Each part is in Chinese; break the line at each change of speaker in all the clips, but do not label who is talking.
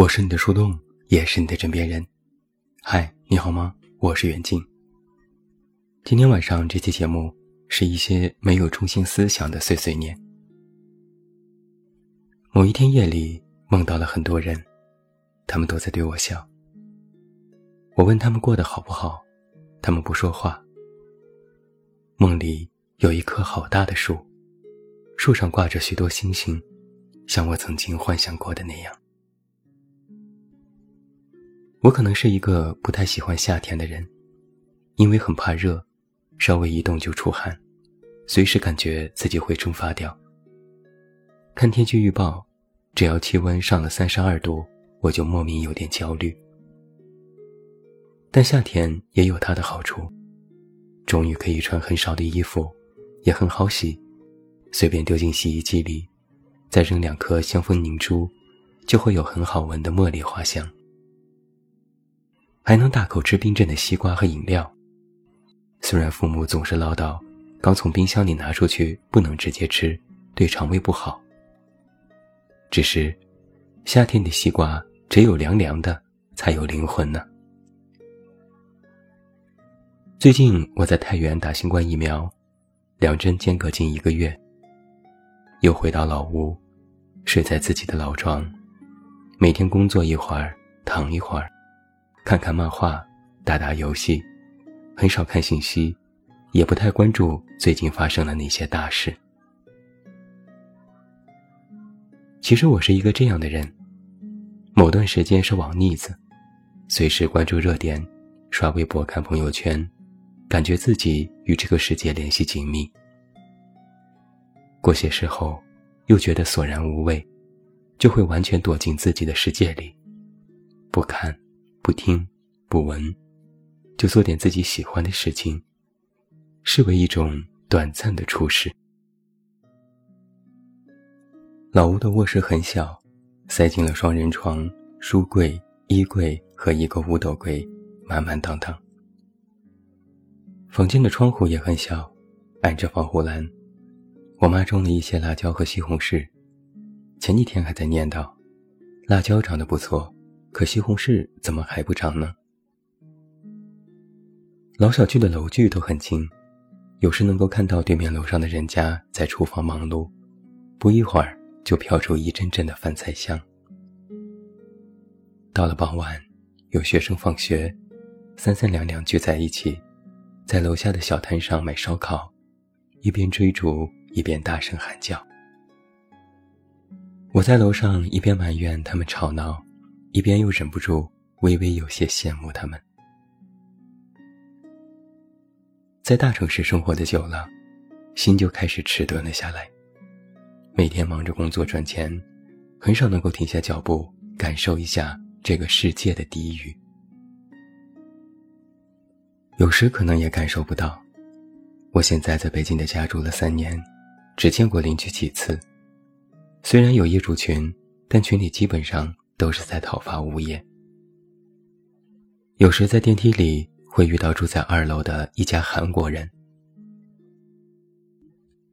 我是你的树洞，也是你的枕边人。嗨，你好吗？我是袁静。今天晚上这期节目是一些没有中心思想的碎碎念。某一天夜里，梦到了很多人，他们都在对我笑。我问他们过得好不好，他们不说话。梦里有一棵好大的树，树上挂着许多星星，像我曾经幻想过的那样。我可能是一个不太喜欢夏天的人，因为很怕热，稍微一动就出汗，随时感觉自己会蒸发掉。看天气预报，只要气温上了三十二度，我就莫名有点焦虑。但夏天也有它的好处，终于可以穿很少的衣服，也很好洗，随便丢进洗衣机里，再扔两颗香氛凝珠，就会有很好闻的茉莉花香。还能大口吃冰镇的西瓜和饮料。虽然父母总是唠叨，刚从冰箱里拿出去不能直接吃，对肠胃不好。只是，夏天的西瓜只有凉凉的才有灵魂呢。最近我在太原打新冠疫苗，两针间隔近一个月。又回到老屋，睡在自己的老床，每天工作一会儿，躺一会儿。看看漫画，打打游戏，很少看信息，也不太关注最近发生了哪些大事。其实我是一个这样的人，某段时间是网腻子，随时关注热点，刷微博看朋友圈，感觉自己与这个世界联系紧密。过些时候，又觉得索然无味，就会完全躲进自己的世界里，不看。不听，不闻，就做点自己喜欢的事情，视为一种短暂的出世。老屋的卧室很小，塞进了双人床、书柜、衣柜和一个五斗柜，满满当当。房间的窗户也很小，挨着防护栏。我妈种了一些辣椒和西红柿，前几天还在念叨，辣椒长得不错。可西红柿怎么还不长呢？老小区的楼距都很近，有时能够看到对面楼上的人家在厨房忙碌，不一会儿就飘出一阵阵的饭菜香。到了傍晚，有学生放学，三三两两聚在一起，在楼下的小摊上买烧烤，一边追逐一边大声喊叫。我在楼上一边埋怨他们吵闹。一边又忍不住微微有些羡慕他们。在大城市生活的久了，心就开始迟钝了下来。每天忙着工作赚钱，很少能够停下脚步感受一下这个世界的低语。有时可能也感受不到。我现在在北京的家住了三年，只见过邻居几次。虽然有业主群，但群里基本上。都是在讨伐物业。有时在电梯里会遇到住在二楼的一家韩国人。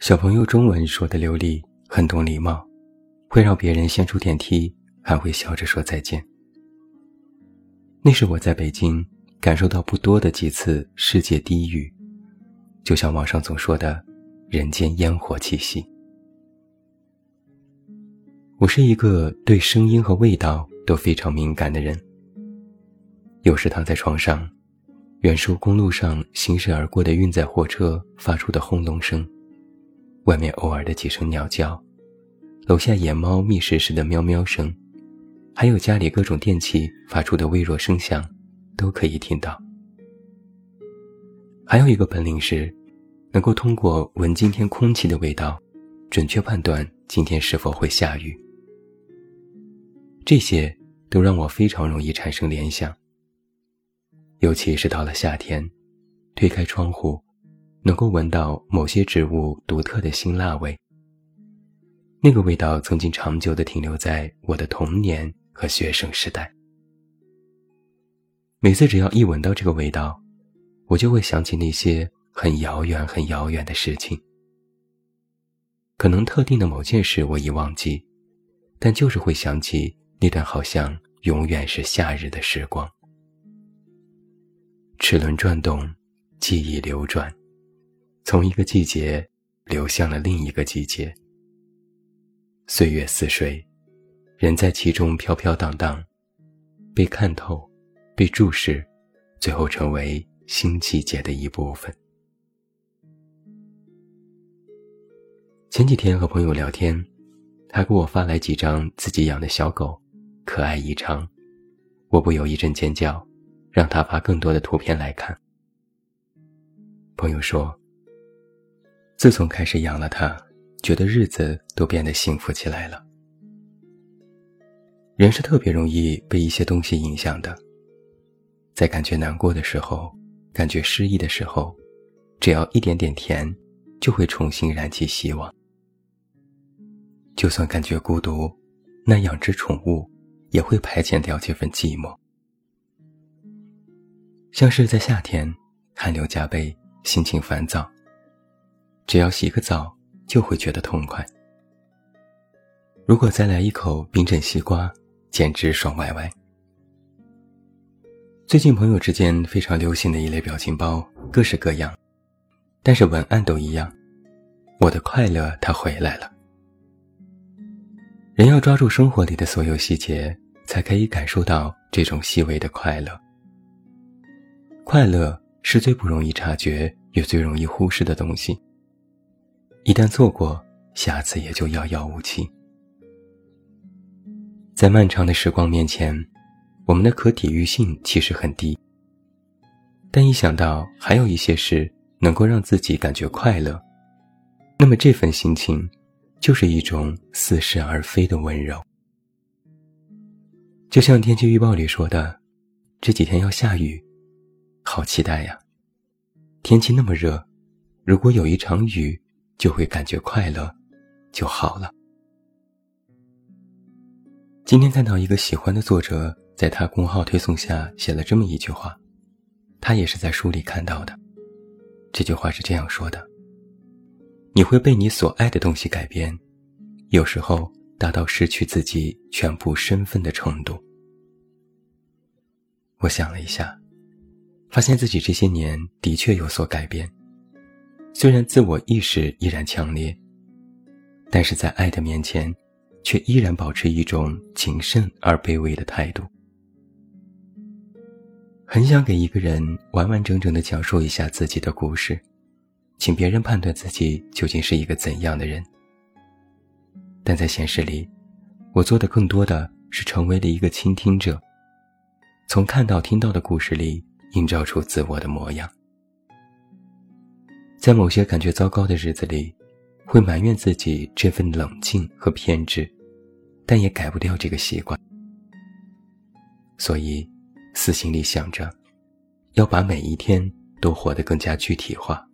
小朋友中文说的流利，很懂礼貌，会让别人先出电梯，还会笑着说再见。那是我在北京感受到不多的几次世界低语，就像网上总说的“人间烟火气息”。我是一个对声音和味道都非常敏感的人。有时躺在床上，远处公路上行驶而过的运载货车发出的轰隆声，外面偶尔的几声鸟叫，楼下野猫觅食时的喵喵声，还有家里各种电器发出的微弱声响，都可以听到。还有一个本领是，能够通过闻今天空气的味道，准确判断今天是否会下雨。这些都让我非常容易产生联想，尤其是到了夏天，推开窗户，能够闻到某些植物独特的辛辣味。那个味道曾经长久地停留在我的童年和学生时代。每次只要一闻到这个味道，我就会想起那些很遥远、很遥远的事情。可能特定的某件事我已忘记，但就是会想起。那段好像永远是夏日的时光。齿轮转动，记忆流转，从一个季节流向了另一个季节。岁月似水，人在其中飘飘荡荡，被看透，被注视，最后成为新季节的一部分。前几天和朋友聊天，他给我发来几张自己养的小狗，可爱异常，我不由一阵尖叫，让他发更多的图片来看。朋友说，自从开始养了它，觉得日子都变得幸福起来了。人是特别容易被一些东西影响的，在感觉难过的时候，感觉失意的时候，只要一点点甜，就会重新燃起希望。就算感觉孤独，那养只宠物也会排遣掉这份寂寞。像是在夏天，汗流浃背，心情烦躁，只要洗个澡就会觉得痛快。如果再来一口冰镇西瓜，简直爽歪歪。最近朋友之间非常流行的一类表情包，各式各样，但是文案都一样：“我的快乐，它回来了。”人要抓住生活里的所有细节，才可以感受到这种细微的快乐。快乐是最不容易察觉也最容易忽视的东西。一旦错过，下次也就遥遥无期。在漫长的时光面前，我们的可抵御性其实很低。但一想到还有一些事能够让自己感觉快乐，那么这份心情。就是一种似是而非的温柔，就像天气预报里说的，这几天要下雨，好期待呀！天气那么热，如果有一场雨，就会感觉快乐就好了。今天看到一个喜欢的作者在他公号推送下写了这么一句话，他也是在书里看到的。这句话是这样说的。你会被你所爱的东西改变，有时候达到失去自己全部身份的程度。我想了一下，发现自己这些年的确有所改变。虽然自我意识依然强烈，但是在爱的面前，却依然保持一种谨慎而卑微的态度。很想给一个人完完整整的讲述一下自己的故事。请别人判断自己究竟是一个怎样的人。但在现实里，我做的更多的是成为了一个倾听者，从看到、听到的故事里映照出自我的模样。在某些感觉糟糕的日子里，会埋怨自己这份冷静和偏执，但也改不掉这个习惯。所以，私心里想着，要把每一天都活得更加具体化。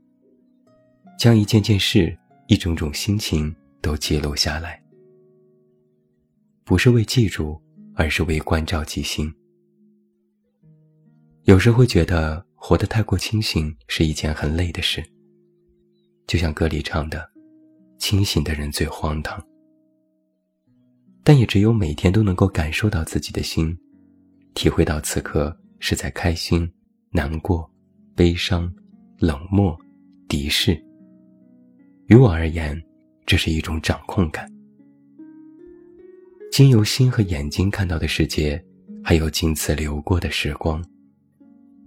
将一件件事、一种种心情都记录下来，不是为记住，而是为关照记心。有时会觉得活得太过清醒是一件很累的事，就像歌里唱的：“清醒的人最荒唐。”但也只有每天都能够感受到自己的心，体会到此刻是在开心、难过、悲伤、冷漠、敌视。于我而言，这是一种掌控感。经由心和眼睛看到的世界，还有仅此流过的时光，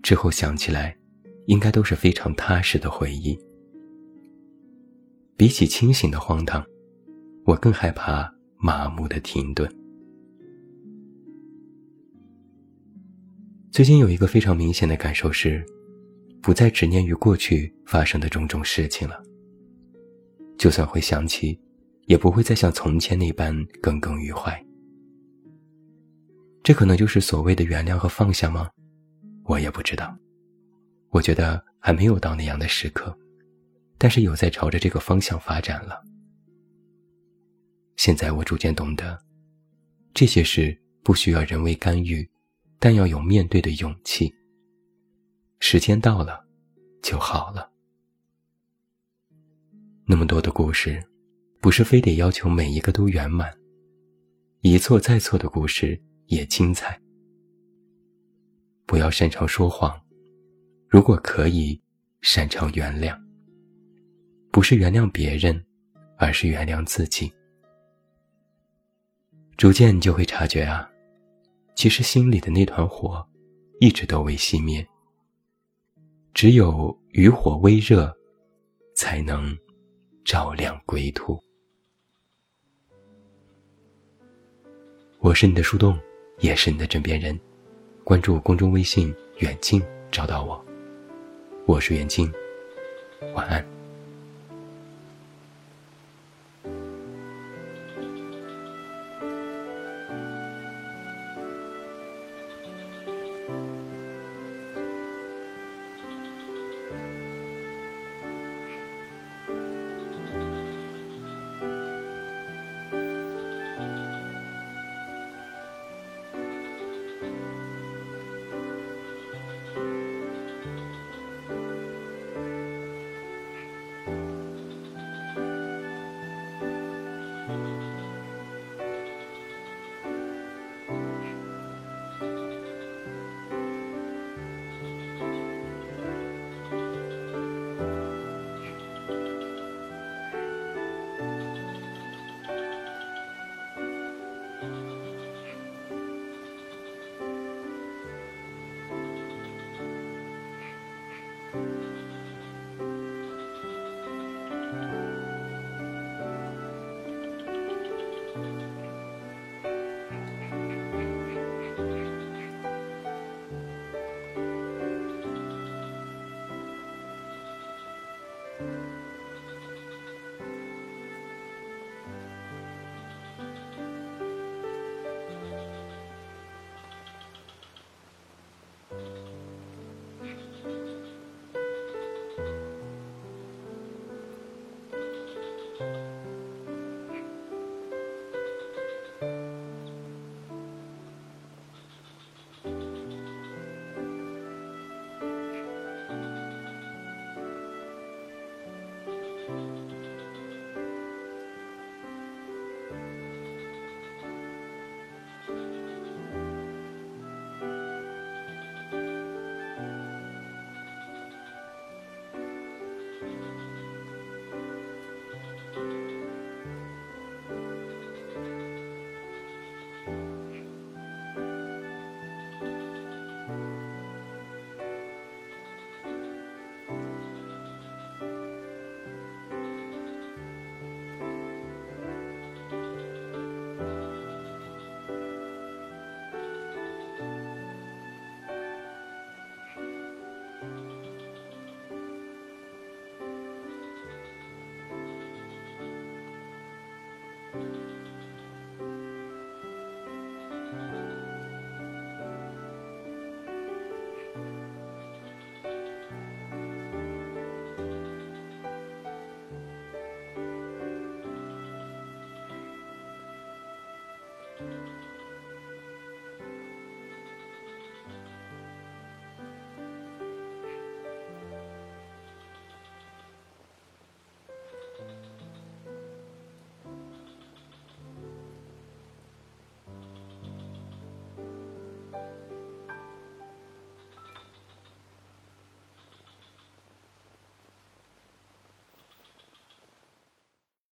之后想起来，应该都是非常踏实的回忆。比起清醒的荒唐，我更害怕麻木的停顿。最近有一个非常明显的感受是，不再执念于过去发生的种种事情了。就算会想起，也不会再像从前那般耿耿于怀。这可能就是所谓的原谅和放下吗？我也不知道。我觉得还没有到那样的时刻，但是有在朝着这个方向发展了。现在我逐渐懂得，这些事不需要人为干预，但要有面对的勇气。时间到了，就好了。那么多的故事，不是非得要求每一个都圆满。一错再错的故事，也精彩。不要擅长说谎，如果可以，擅长原谅。不是原谅别人，而是原谅自己。逐渐就会察觉啊，其实心里的那团火，一直都未熄灭。只有余火微热，才能照亮归途。我是你的树洞，也是你的枕边人。关注公众微信“远近”，找到我。我是远近，晚安。